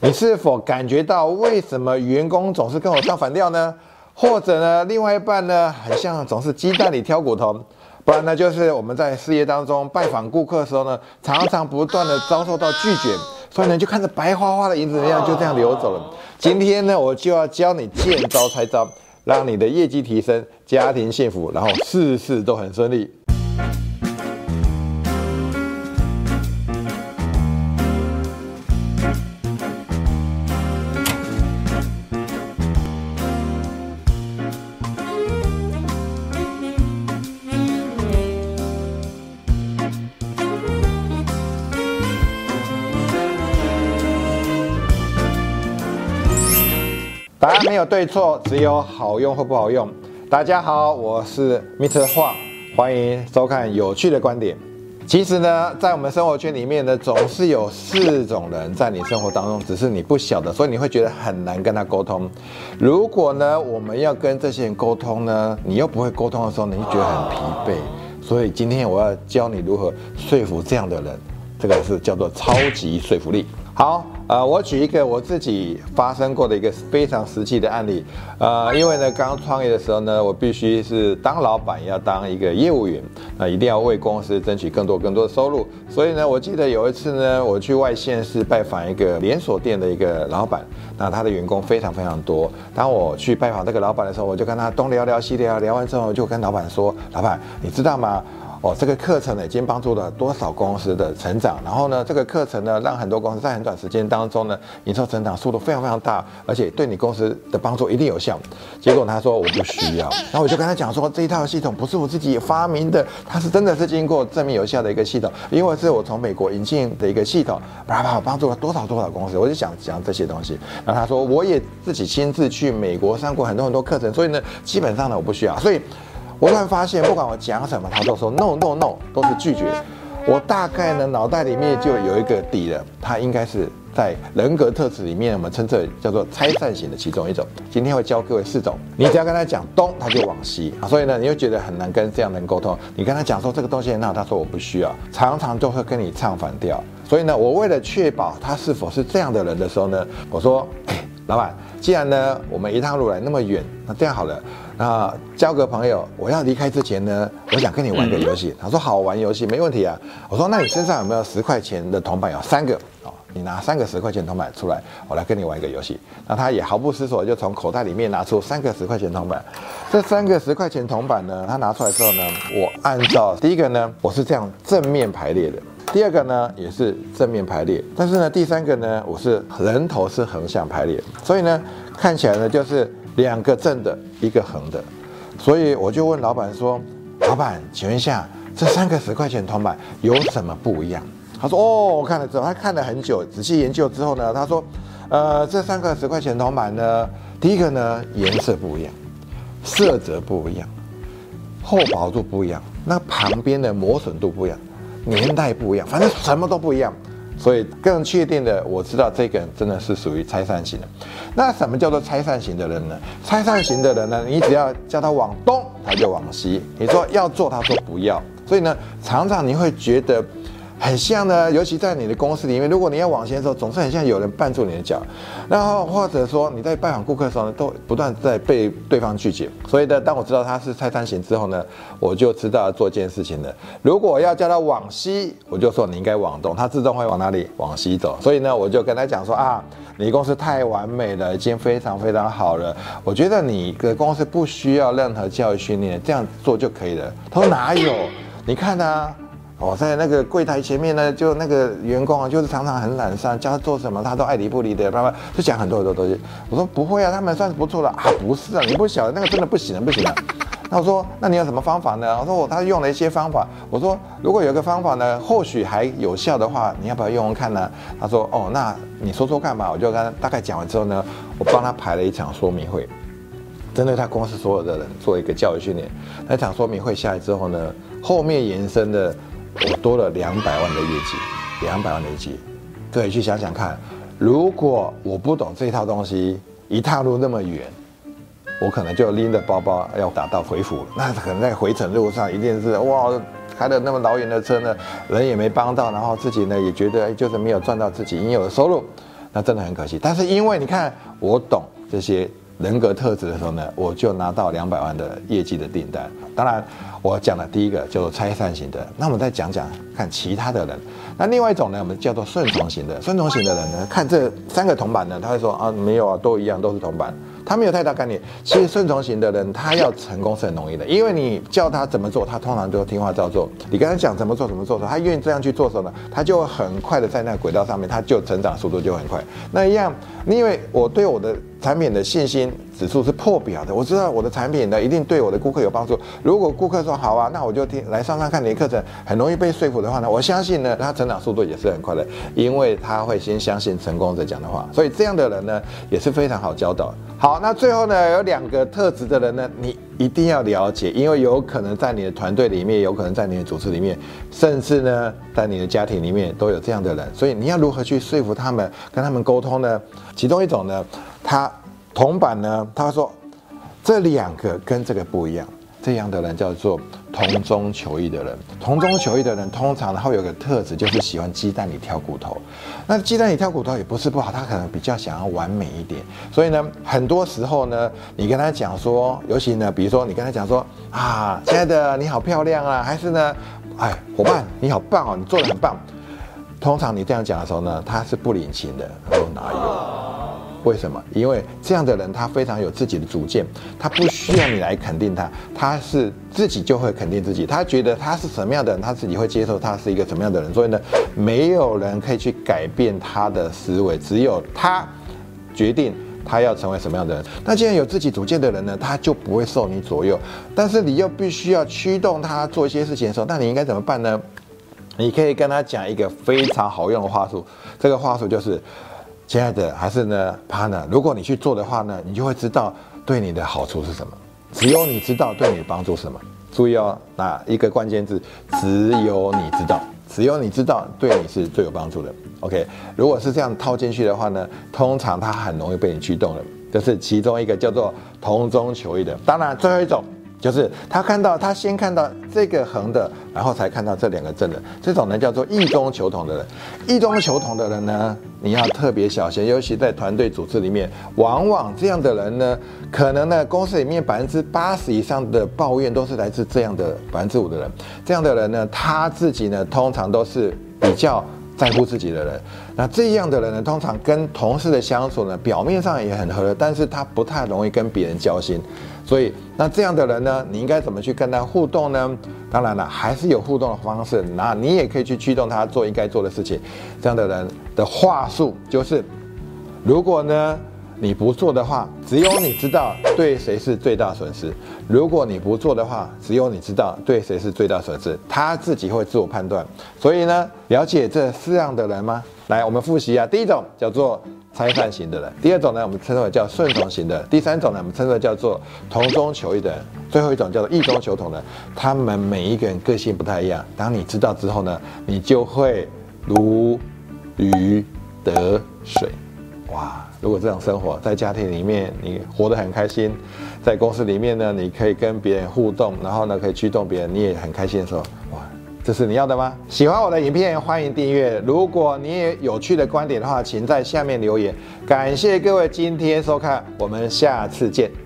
你是否感觉到为什么员工总是跟我唱反调呢？或者呢，另外一半呢，很像总是鸡蛋里挑骨头？不然呢，就是我们在事业当中拜访顾客的时候呢，常常不断的遭受到拒绝，所以呢，就看着白花花的银子一样就这样流走了。今天呢，我就要教你见招拆招，让你的业绩提升，家庭幸福，然后事事都很顺利。没有对错，只有好用或不好用。大家好，我是 Mr. 黄，欢迎收看有趣的观点。其实呢，在我们生活圈里面呢，总是有四种人在你生活当中，只是你不晓得，所以你会觉得很难跟他沟通。如果呢，我们要跟这些人沟通呢，你又不会沟通的时候，你就觉得很疲惫。所以今天我要教你如何说服这样的人，这个是叫做超级说服力。好，呃，我举一个我自己发生过的一个非常实际的案例，呃，因为呢，刚创业的时候呢，我必须是当老板，要当一个业务员，那一定要为公司争取更多更多的收入。所以呢，我记得有一次呢，我去外县市拜访一个连锁店的一个老板，那他的员工非常非常多。当我去拜访这个老板的时候，我就跟他东聊聊西聊，聊完之后就跟老板说：“老板，你知道吗？”哦，这个课程呢，已经帮助了多少公司的成长？然后呢，这个课程呢，让很多公司在很短时间当中呢，营收成长速度非常非常大，而且对你公司的帮助一定有效。结果他说我不需要，然后我就跟他讲说，这一套系统不是我自己发明的，它是真的是经过证明有效的一个系统，因为是我从美国引进的一个系统，叭叭帮助了多少多少公司。我就想讲这些东西。然后他说我也自己亲自去美国上过很多很多课程，所以呢，基本上呢我不需要。所以。我突然发现，不管我讲什么，他都说 no no no，都是拒绝。我大概呢，脑袋里面就有一个底了，他应该是在人格特质里面，我们称这叫做拆散型的其中一种。今天会教各位四种，你只要跟他讲东，他就往西。所以呢，你又觉得很难跟这样的人沟通。你跟他讲说这个东西很好，他说我不需要，常常就会跟你唱反调。所以呢，我为了确保他是否是这样的人的时候呢，我说，哎，老板，既然呢我们一趟路来那么远，那这样好了。那交个朋友，我要离开之前呢，我想跟你玩个游戏。他说好玩游戏没问题啊。我说那你身上有没有十块钱的铜板？有三个哦，你拿三个十块钱铜板出来，我来跟你玩一个游戏。那他也毫不思索就从口袋里面拿出三个十块钱铜板。这三个十块钱铜板呢，他拿出来之后呢，我按照第一个呢，我是这样正面排列的；第二个呢，也是正面排列。但是呢，第三个呢，我是人头是横向排列，所以呢，看起来呢就是。两个正的，一个横的，所以我就问老板说：“老板，请问一下，这三个十块钱铜板有什么不一样？”他说：“哦，我看了之后，他看了很久，仔细研究之后呢，他说：呃，这三个十块钱铜板呢，第一个呢颜色不一样，色泽不一样，厚薄度不一样，那旁边的磨损度不一样，年代不一样，反正什么都不一样。”所以更确定的，我知道这个人真的是属于拆散型的。那什么叫做拆散型的人呢？拆散型的人呢，你只要叫他往东，他就往西；你说要做，他说不要。所以呢，常常你会觉得。很像呢，尤其在你的公司里面，如果你要往前的时候，总是很像有人绊住你的脚，然后或者说你在拜访顾客的时候呢，都不断在被对方拒绝。所以呢，当我知道他是蔡三型之后呢，我就知道要做件事情了。如果要叫他往西，我就说你应该往东，他自动会往哪里？往西走。所以呢，我就跟他讲说啊，你公司太完美了，已经非常非常好了，我觉得你的公司不需要任何教育训练，这样做就可以了。他说哪有？你看啊。哦，在那个柜台前面呢，就那个员工啊，就是常常很懒散，叫他做什么他都爱理不理的，爸爸就讲很多很多东西。我说不会啊，他们算是不错的啊，不是啊，你不晓得那个真的不行，不行了。那我说那你有什么方法呢？我说我他用了一些方法。我说如果有个方法呢，或许还有效的话，你要不要用用看呢？他说哦，那你说说看吧。我就跟他大概讲完之后呢，我帮他排了一场说明会，针对他公司所有的人做一个教育训练。那场说明会下来之后呢，后面延伸的。我多了两百万的业绩，两百万的业绩，各位去想想看，如果我不懂这套东西，一踏入那么远，我可能就拎着包包要打道回府了，那可能在回程路上一定是哇，开了那么老远的车呢，人也没帮到，然后自己呢也觉得就是没有赚到自己应有的收入。那真的很可惜。但是因为你看我懂这些人格特质的时候呢，我就拿到两百万的业绩的订单。当然，我讲的第一个叫做拆散型的，那我们再讲讲看其他的人。那另外一种呢，我们叫做顺从型的。顺从型的人呢，看这三个铜板呢，他会说啊，没有啊，都一样，都是铜板。他没有太大概念。其实顺从型的人，他要成功是很容易的，因为你叫他怎么做，他通常都听话照做。你跟他讲怎么做怎么做的时候，他愿意这样去做的时候呢，他就很快的在那个轨道上面，他就成长速度就很快。那一样，因为我对我的产品的信心指数是破表的，我知道我的产品呢一定对我的顾客有帮助。如果顾客说好啊，那我就听来上上看你的课程，很容易被说服的话呢，我相信呢，他成长速度也是很快的，因为他会先相信成功者讲的话。所以这样的人呢，也是非常好教导。好，那最后呢，有两个特质的人呢，你一定要了解，因为有可能在你的团队里面，有可能在你的组织里面，甚至呢，在你的家庭里面都有这样的人，所以你要如何去说服他们，跟他们沟通呢？其中一种呢，他铜板呢，他说这两个跟这个不一样。这样的人叫做同中求异的人。同中求异的人，通常他会有个特质，就是喜欢鸡蛋里挑骨头。那鸡蛋里挑骨头也不是不好，他可能比较想要完美一点。所以呢，很多时候呢，你跟他讲说，尤其呢，比如说你跟他讲说啊，亲爱的你好漂亮啊，还是呢，哎，伙伴你好棒哦，你做的很棒。通常你这样讲的时候呢，他是不领情的。他说哪有？为什么？因为这样的人他非常有自己的主见，他不需要你来肯定他，他是自己就会肯定自己。他觉得他是什么样的人，他自己会接受他是一个什么样的人。所以呢，没有人可以去改变他的思维，只有他决定他要成为什么样的人。那既然有自己主见的人呢，他就不会受你左右。但是你又必须要驱动他做一些事情的时候，那你应该怎么办呢？你可以跟他讲一个非常好用的话术，这个话术就是。亲爱的，还是呢，Pana 如果你去做的话呢，你就会知道对你的好处是什么。只有你知道对你的帮助什么。注意哦，那一个关键字，只有你知道，只有你知道对你是最有帮助的。OK，如果是这样套进去的话呢，通常它很容易被你驱动了。这是其中一个叫做同中求异的。当然，最后一种。就是他看到，他先看到这个横的，然后才看到这两个正的。这种呢叫做异中求同的人。异中求同的人呢，你要特别小心，尤其在团队组织里面，往往这样的人呢，可能呢公司里面百分之八十以上的抱怨都是来自这样的百分之五的人。这样的人呢，他自己呢通常都是比较在乎自己的人。那这样的人呢，通常跟同事的相处呢，表面上也很和，但是他不太容易跟别人交心。所以，那这样的人呢，你应该怎么去跟他互动呢？当然了，还是有互动的方式。那你也可以去驱动他做应该做的事情。这样的人的话术就是：如果呢你不做的话，只有你知道对谁是最大损失；如果你不做的话，只有你知道对谁是最大损失。他自己会自我判断。所以呢，了解这四样的人吗？来，我们复习啊。第一种叫做。拆散型的人，第二种呢，我们称为叫顺从型的；第三种呢，我们称为叫做同中求异的；最后一种叫做异中求同的。他们每一个人个性不太一样。当你知道之后呢，你就会如鱼得水。哇！如果这种生活在家庭里面，你活得很开心；在公司里面呢，你可以跟别人互动，然后呢，可以驱动别人，你也很开心的时候，哇！这是你要的吗？喜欢我的影片，欢迎订阅。如果你也有趣的观点的话，请在下面留言。感谢各位今天收看，我们下次见。